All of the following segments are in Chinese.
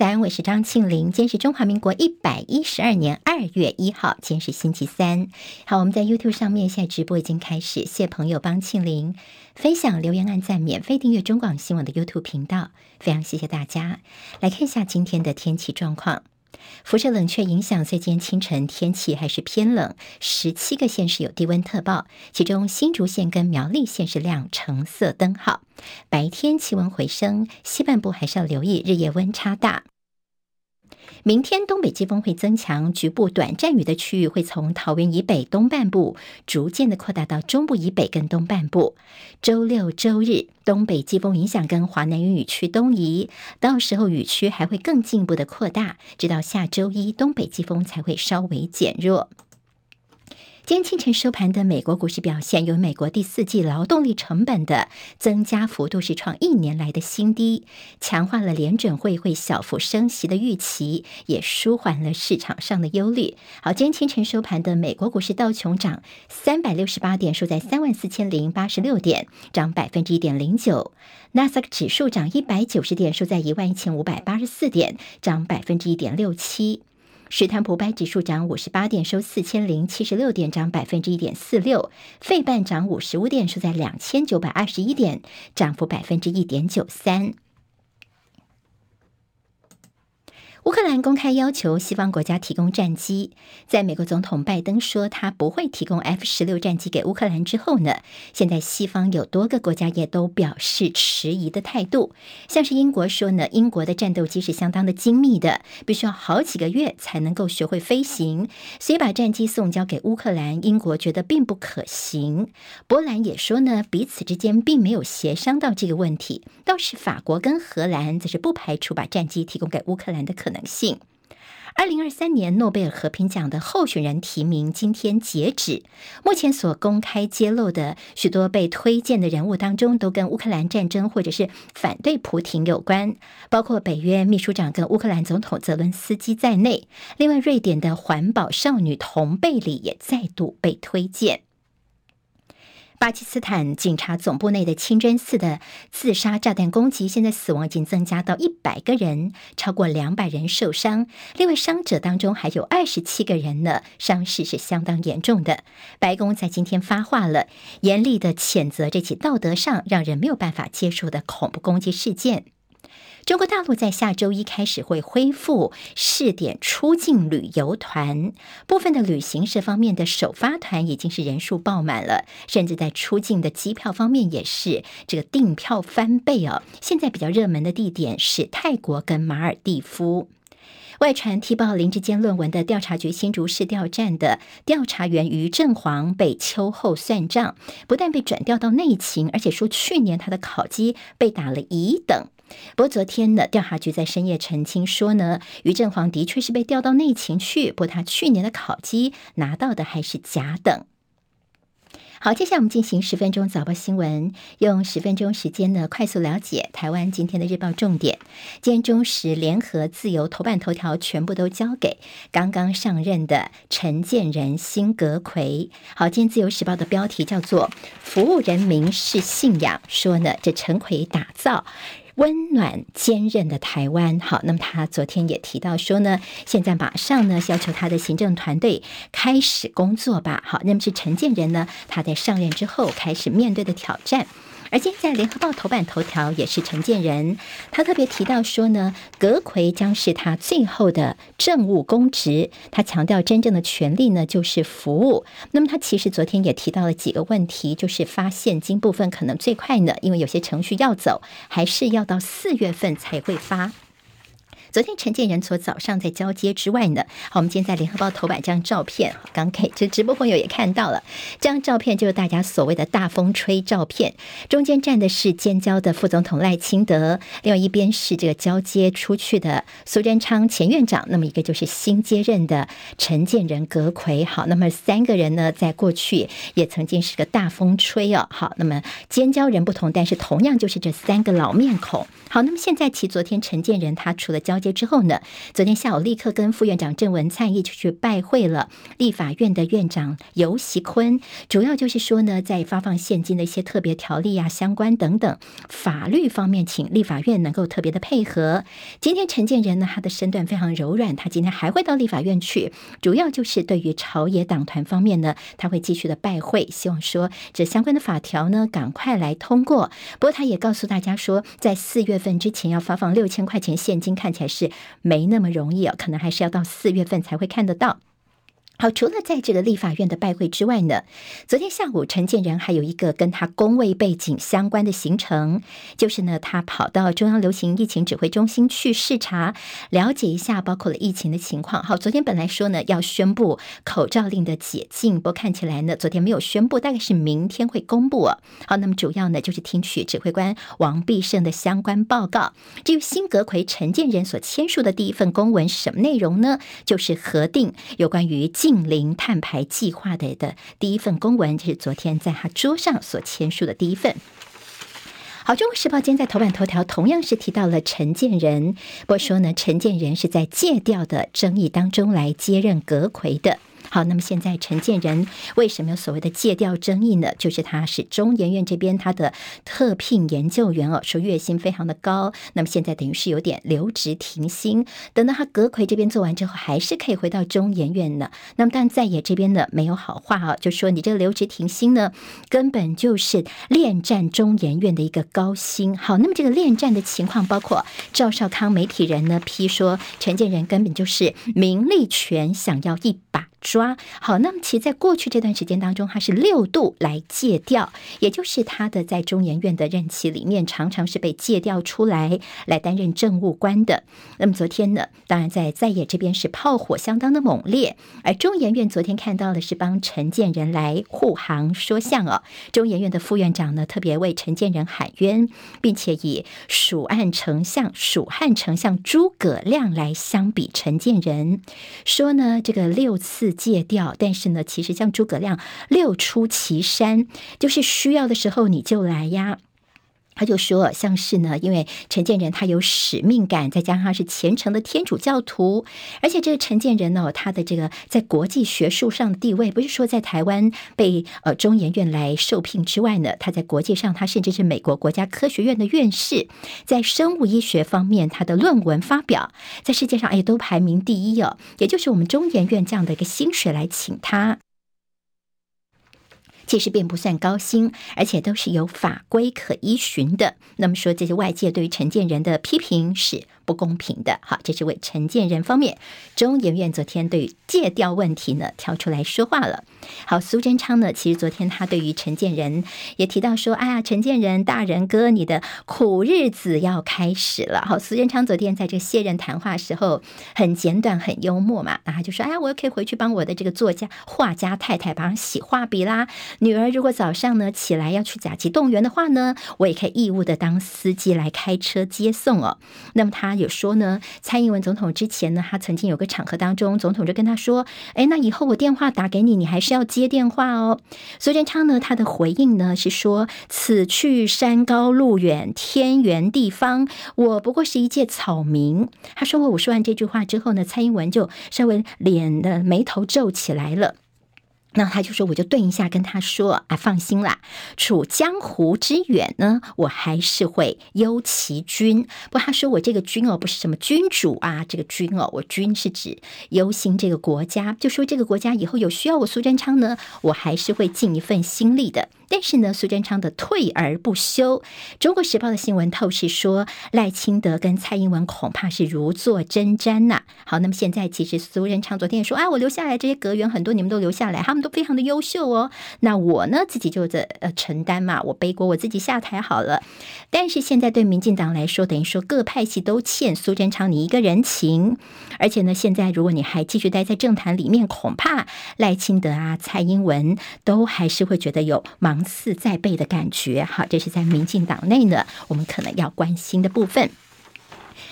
早安，我是张庆玲。今天是中华民国一百一十二年二月一号，今天是星期三。好，我们在 YouTube 上面现在直播已经开始，谢朋友帮庆玲分享、留言、按赞、免费订阅中广新闻的 YouTube 频道，非常谢谢大家。来看一下今天的天气状况。辐射冷却影响，所以今天清晨天气还是偏冷，十七个县市有低温特报，其中新竹县跟苗栗县是亮橙色灯号。白天气温回升，西半部还是要留意日夜温差大。明天东北季风会增强，局部短暂雨的区域会从桃园以北东半部逐渐的扩大到中部以北跟东半部。周六周日东北季风影响跟华南云雨区东移，到时候雨区还会更进一步的扩大，直到下周一东北季风才会稍微减弱。今天清晨收盘的美国股市表现，由美国第四季劳动力成本的增加幅度是创一年来的新低，强化了联准会会小幅升息的预期，也舒缓了市场上的忧虑。好，今天清晨收盘的美国股市道琼涨三百六十八点，收在三万四千零八十六点，涨百分之一点零九。纳斯达克指数涨一百九十点，收在一万一千五百八十四点，涨百分之一点六七。史坦普白指数涨五十八点，收四千零七十六点，涨百分之一点四六。费半涨五十五点，收在两千九百二十一点，涨幅百分之一点九三。乌克兰公开要求西方国家提供战机，在美国总统拜登说他不会提供 F 十六战机给乌克兰之后呢，现在西方有多个国家也都表示迟疑的态度。像是英国说呢，英国的战斗机是相当的精密的，必须要好几个月才能够学会飞行，所以把战机送交给乌克兰，英国觉得并不可行。波兰也说呢，彼此之间并没有协商到这个问题，倒是法国跟荷兰则是不排除把战机提供给乌克兰的可能。性。二零二三年诺贝尔和平奖的候选人提名今天截止，目前所公开揭露的许多被推荐的人物当中，都跟乌克兰战争或者是反对普亭有关，包括北约秘书长跟乌克兰总统泽伦斯基在内。另外，瑞典的环保少女童贝里也再度被推荐。巴基斯坦警察总部内的清真寺的自杀炸弹攻击，现在死亡已经增加到一百个人，超过两百人受伤。另外，伤者当中还有二十七个人呢，伤势是相当严重的。白宫在今天发话了，严厉的谴责这起道德上让人没有办法接受的恐怖攻击事件。中国大陆在下周一开始会恢复试点出境旅游团，部分的旅行社方面的首发团已经是人数爆满了，甚至在出境的机票方面也是这个订票翻倍哦。现在比较热门的地点是泰国跟马尔地夫。外传踢爆林志坚论文的调查局新竹市调站的调查员于正煌被秋后算账，不但被转调到内勤，而且说去年他的考绩被打了乙等。不过昨天呢，调查局在深夜澄清说呢，于振煌的确是被调到内勤去，不过他去年的考绩拿到的还是甲等。好，接下来我们进行十分钟早报新闻，用十分钟时间呢，快速了解台湾今天的日报重点。今天中时、联合、自由头版头条全部都交给刚刚上任的陈建仁、辛格奎。好，今天自由时报的标题叫做“服务人民是信仰”，说呢，这陈奎打造。温暖坚韧的台湾，好，那么他昨天也提到说呢，现在马上呢要求他的行政团队开始工作吧，好，那么是陈建仁呢，他在上任之后开始面对的挑战。而现在，《联合报》头版头条也是陈建仁，他特别提到说呢，阁魁将是他最后的政务公职。他强调，真正的权利呢，就是服务。那么，他其实昨天也提到了几个问题，就是发现金部分可能最快呢，因为有些程序要走，还是要到四月份才会发。昨天陈建仁从早上在交接之外呢，好，我们今天在联合报头版这张照片，刚给这直播朋友也看到了，这张照片就是大家所谓的大风吹照片，中间站的是建交的副总统赖清德，另外一边是这个交接出去的苏贞昌前院长，那么一个就是新接任的陈建仁阁揆，好，那么三个人呢，在过去也曾经是个大风吹哦，好，那么建交人不同，但是同样就是这三个老面孔，好，那么现在其昨天陈建仁他除了交接之后呢，昨天下午立刻跟副院长郑文灿一起去拜会了立法院的院长游锡堃，主要就是说呢，在发放现金的一些特别条例啊、相关等等法律方面，请立法院能够特别的配合。今天陈建仁呢，他的身段非常柔软，他今天还会到立法院去，主要就是对于朝野党团方面呢，他会继续的拜会，希望说这相关的法条呢，赶快来通过。不过他也告诉大家说，在四月份之前要发放六千块钱现金，看起来是没那么容易哦，可能还是要到四月份才会看得到。好，除了在这个立法院的拜会之外呢，昨天下午陈建仁还有一个跟他公位背景相关的行程，就是呢，他跑到中央流行疫情指挥中心去视察，了解一下包括了疫情的情况。好，昨天本来说呢要宣布口罩令的解禁，不过看起来呢昨天没有宣布，大概是明天会公布。好，那么主要呢就是听取指挥官王必胜的相关报告。至于新阁揆陈建仁所签署的第一份公文是什么内容呢？就是核定有关于净零碳排计划的的第一份公文，就是昨天在他桌上所签署的第一份。好，《中国时报》今天在头版头条同样是提到了陈建仁，不过说呢，陈建仁是在借调的争议当中来接任阁揆的。好，那么现在陈建仁为什么有所谓的借调争议呢？就是他是中研院这边他的特聘研究员哦，说月薪非常的高，那么现在等于是有点留职停薪，等到他阁揆这边做完之后，还是可以回到中研院呢。那么但在野这边呢，没有好话啊，就说你这个留职停薪呢，根本就是恋战中研院的一个高薪。好，那么这个恋战的情况，包括赵少康媒体人呢批说，陈建仁根本就是名利权想要一把抓。好，那么其实在过去这段时间当中，他是六度来借调，也就是他的在中研院的任期里面，常常是被借调出来来担任政务官的。那么昨天呢，当然在在野这边是炮火相当的猛烈，而中研院昨天看到的是帮陈建仁来护航说相哦。中研院的副院长呢，特别为陈建仁喊冤，并且以蜀汉丞相蜀汉丞相诸葛亮来相比陈建仁，说呢这个六次戒。掉，但是呢，其实像诸葛亮六出祁山，就是需要的时候你就来呀。他就说，像是呢，因为陈建仁他有使命感，再加上是虔诚的天主教徒，而且这个陈建仁呢，他的这个在国际学术上的地位，不是说在台湾被呃中研院来受聘之外呢，他在国际上，他甚至是美国国家科学院的院士，在生物医学方面，他的论文发表在世界上哎都排名第一哦，也就是我们中研院这样的一个薪水来请他。其实并不算高薪，而且都是有法规可依循的。那么说，这些外界对于承建人的批评是不公平的。好，这是为陈建仁方面，中研院昨天对于借调问题呢跳出来说话了。好，苏贞昌呢，其实昨天他对于陈建仁也提到说：“哎呀，陈建仁大人哥，你的苦日子要开始了。”好，苏贞昌昨天在这卸任谈话时候很简短、很幽默嘛，然后就说：“哎呀，我又可以回去帮我的这个作家、画家太太帮洗画笔啦。”女儿如果早上呢起来要去甲级动员的话呢，我也可以义务的当司机来开车接送哦。那么他有说呢，蔡英文总统之前呢，他曾经有个场合当中，总统就跟他说：“哎，那以后我电话打给你，你还是要接电话哦。”苏贞昌呢，他的回应呢是说：“此去山高路远，天圆地方，我不过是一介草民。”他说过：“我说完这句话之后呢，蔡英文就稍微脸的眉头皱起来了。”那他就说，我就顿一下跟他说啊，放心啦，处江湖之远呢，我还是会忧其君。不过他说我这个君哦，不是什么君主啊，这个君哦，我君是指忧心这个国家，就说这个国家以后有需要我苏贞昌呢，我还是会尽一份心力的。但是呢，苏贞昌的退而不休，《中国时报》的新闻透视说，赖清德跟蔡英文恐怕是如坐针毡呐。好，那么现在其实苏贞昌昨天也说，啊，我留下来这些阁员很多，你们都留下来，他们都非常的优秀哦。那我呢，自己就这呃承担嘛，我背锅，我自己下台好了。但是现在对民进党来说，等于说各派系都欠苏贞昌你一个人情，而且呢，现在如果你还继续待在政坛里面，恐怕赖清德啊、蔡英文都还是会觉得有芒刺在背的感觉，好，这是在民进党内呢，我们可能要关心的部分。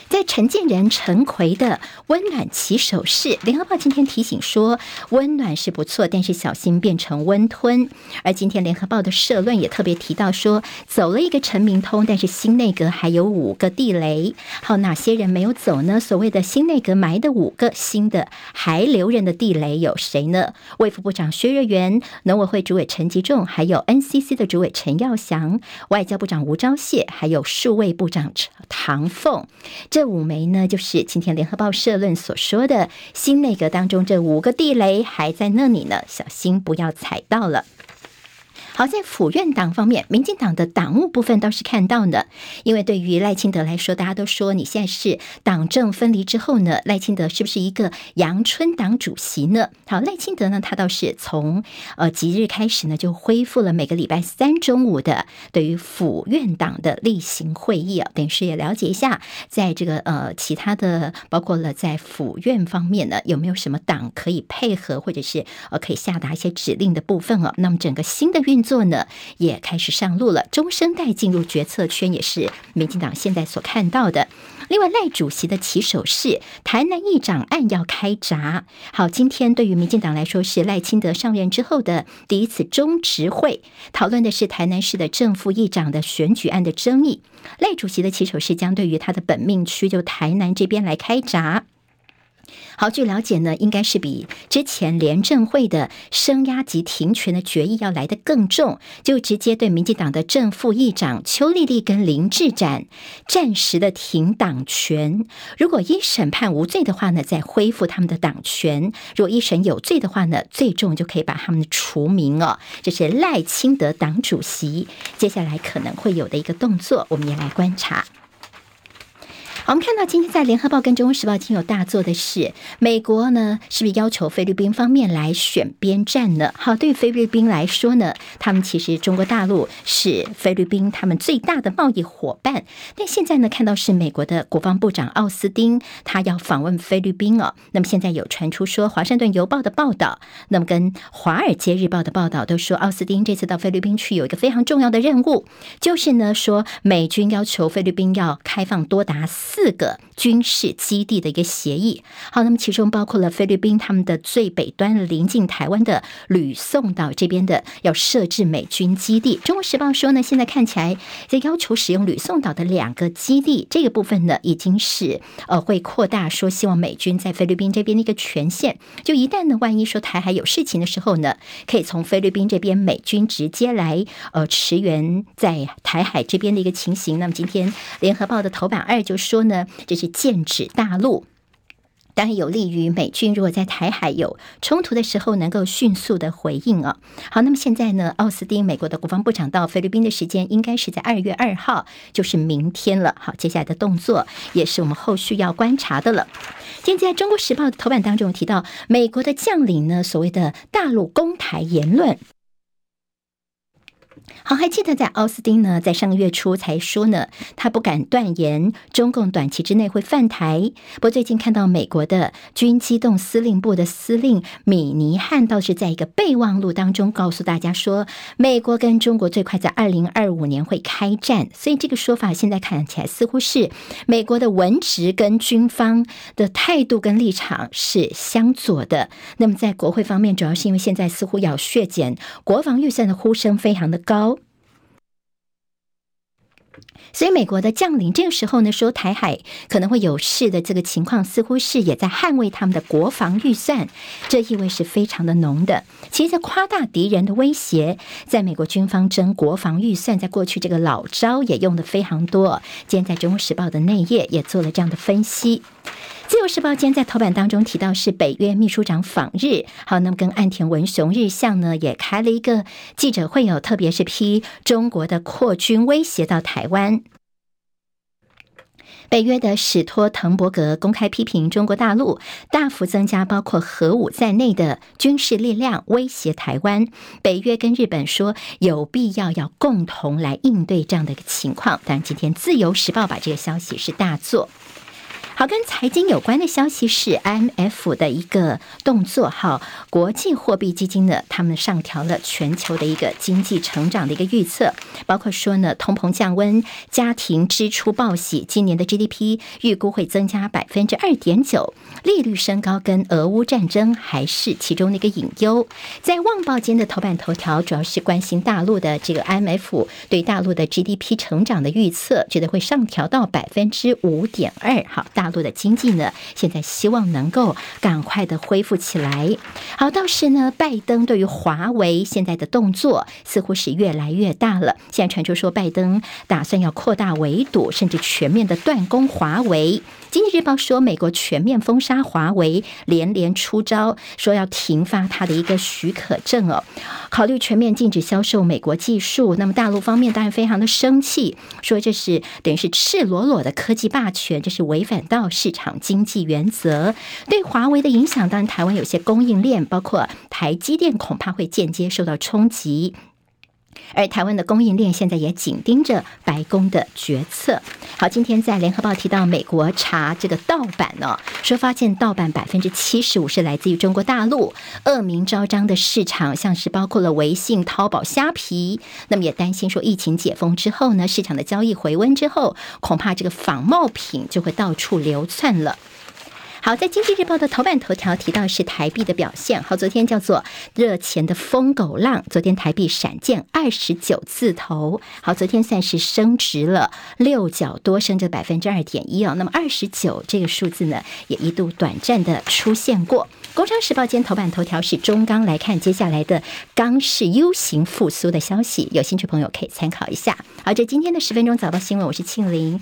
在陈建仁、陈奎的温暖起手式，联合报今天提醒说，温暖是不错，但是小心变成温吞。而今天联合报的社论也特别提到说，走了一个陈明通，但是新内阁还有五个地雷。好，哪些人没有走呢？所谓的新内阁埋的五个新的还留人的地雷有谁呢？卫副部长薛瑞元、农委会主委陈吉仲，还有 NCC 的主委陈耀祥、外交部长吴钊燮，还有数位部长唐凤。这五枚呢，就是今天联合报社论所说的新内阁当中这五个地雷还在那里呢，小心不要踩到了。好，在府院党方面，民进党的党务部分倒是看到呢，因为对于赖清德来说，大家都说你现在是党政分离之后呢，赖清德是不是一个阳春党主席呢？好，赖清德呢，他倒是从呃即日开始呢，就恢复了每个礼拜三中午的对于府院党的例行会议啊，等于是也了解一下，在这个呃其他的，包括了在府院方面呢，有没有什么党可以配合，或者是呃可以下达一些指令的部分啊？那么整个新的运作。呢也开始上路了，中生代进入决策圈也是民进党现在所看到的。另外，赖主席的起手式，台南议长案要开闸。好，今天对于民进党来说是赖清德上任之后的第一次中执会，讨论的是台南市的正副议长的选举案的争议。赖主席的起手式将对于他的本命区就台南这边来开闸。好，据了解呢，应该是比之前廉政会的声押及停权的决议要来得更重，就直接对民进党的正副议长邱丽丽跟林志展暂时的停党权。如果一审判无罪的话呢，再恢复他们的党权；如果一审有罪的话呢，最重就可以把他们除名哦。这是赖清德党主席接下来可能会有的一个动作，我们也来观察。我们看到今天在联合报跟中国时报已经有大作的是，美国呢是不是要求菲律宾方面来选边站呢？好，对于菲律宾来说呢，他们其实中国大陆是菲律宾他们最大的贸易伙伴，但现在呢看到是美国的国防部长奥斯汀他要访问菲律宾哦。那么现在有传出说，华盛顿邮报的报道，那么跟华尔街日报的报道都说，奥斯汀这次到菲律宾去有一个非常重要的任务，就是呢说美军要求菲律宾要开放多达四四个军事基地的一个协议，好，那么其中包括了菲律宾他们的最北端临近台湾的吕宋岛这边的要设置美军基地。中国时报说呢，现在看起来在要求使用吕宋岛的两个基地这个部分呢，已经是呃会扩大，说希望美军在菲律宾这边的一个权限。就一旦呢，万一说台海有事情的时候呢，可以从菲律宾这边美军直接来呃驰援在台海这边的一个情形。那么今天联合报的头版二就说。说呢，这是剑指大陆，当然有利于美军如果在台海有冲突的时候，能够迅速的回应啊。好，那么现在呢，奥斯汀美国的国防部长到菲律宾的时间应该是在二月二号，就是明天了。好，接下来的动作也是我们后续要观察的了。今天在《中国时报》的头版当中提到，美国的将领呢，所谓的大陆攻台言论。好，还记得在奥斯汀呢，在上个月初才说呢，他不敢断言中共短期之内会犯台。不过最近看到美国的军机动司令部的司令米尼汉倒是在一个备忘录当中告诉大家说，美国跟中国最快在二零二五年会开战。所以这个说法现在看起来似乎是美国的文职跟军方的态度跟立场是相左的。那么在国会方面，主要是因为现在似乎要削减国防预算的呼声非常的高。所以，美国的将领这个时候呢，说台海可能会有事的这个情况，似乎是也在捍卫他们的国防预算，这意味是非常的浓的。其实，在夸大敌人的威胁，在美国军方争国防预算，在过去这个老招也用得非常多。今天在《中国时报》的内页也做了这样的分析。自由时报今天在头版当中提到是北约秘书长访日，好，那么跟岸田文雄日相呢也开了一个记者会，有特别是批中国的扩军威胁到台湾。北约的史托滕伯格公开批评中国大陆大幅增加包括核武在内的军事力量，威胁台湾。北约跟日本说有必要要共同来应对这样的一个情况。但今天自由时报把这个消息是大做。好，跟财经有关的消息是 IMF 的一个动作。哈，国际货币基金呢，他们上调了全球的一个经济成长的一个预测，包括说呢，通膨降温，家庭支出报喜，今年的 GDP 预估会增加百分之二点九，利率升高跟俄乌战争还是其中的一个隐忧。在《旺报》间的头版头条主要是关心大陆的这个 IMF 对大陆的 GDP 成长的预测，觉得会上调到百分之五点二。好，大。大陆的经济呢，现在希望能够赶快的恢复起来。好，倒是呢，拜登对于华为现在的动作似乎是越来越大了。现在传出说，拜登打算要扩大围堵，甚至全面的断供华为。经济日报说，美国全面封杀华为，连连出招，说要停发他的一个许可证哦，考虑全面禁止销售美国技术。那么大陆方面当然非常的生气，说这是等于是赤裸裸的科技霸权，这是违反到到市场经济原则。对华为的影响，当然台湾有些供应链，包括台积电，恐怕会间接受到冲击。而台湾的供应链现在也紧盯着白宫的决策。好，今天在联合报提到，美国查这个盗版呢，说发现盗版百分之七十五是来自于中国大陆，恶名昭彰的市场，像是包括了微信、淘宝、虾皮。那么也担心说，疫情解封之后呢，市场的交易回温之后，恐怕这个仿冒品就会到处流窜了。好，在经济日报的头版头条提到是台币的表现。好，昨天叫做热钱的疯狗浪，昨天台币闪见二十九字头。好，昨天算是升值了六角多，升着百分之二点一啊。那么二十九这个数字呢，也一度短暂的出现过。工商时报今天头版头条是中钢，来看接下来的钢市 U 型复苏的消息，有兴趣朋友可以参考一下。好，这今天的十分钟早报新闻，我是庆玲，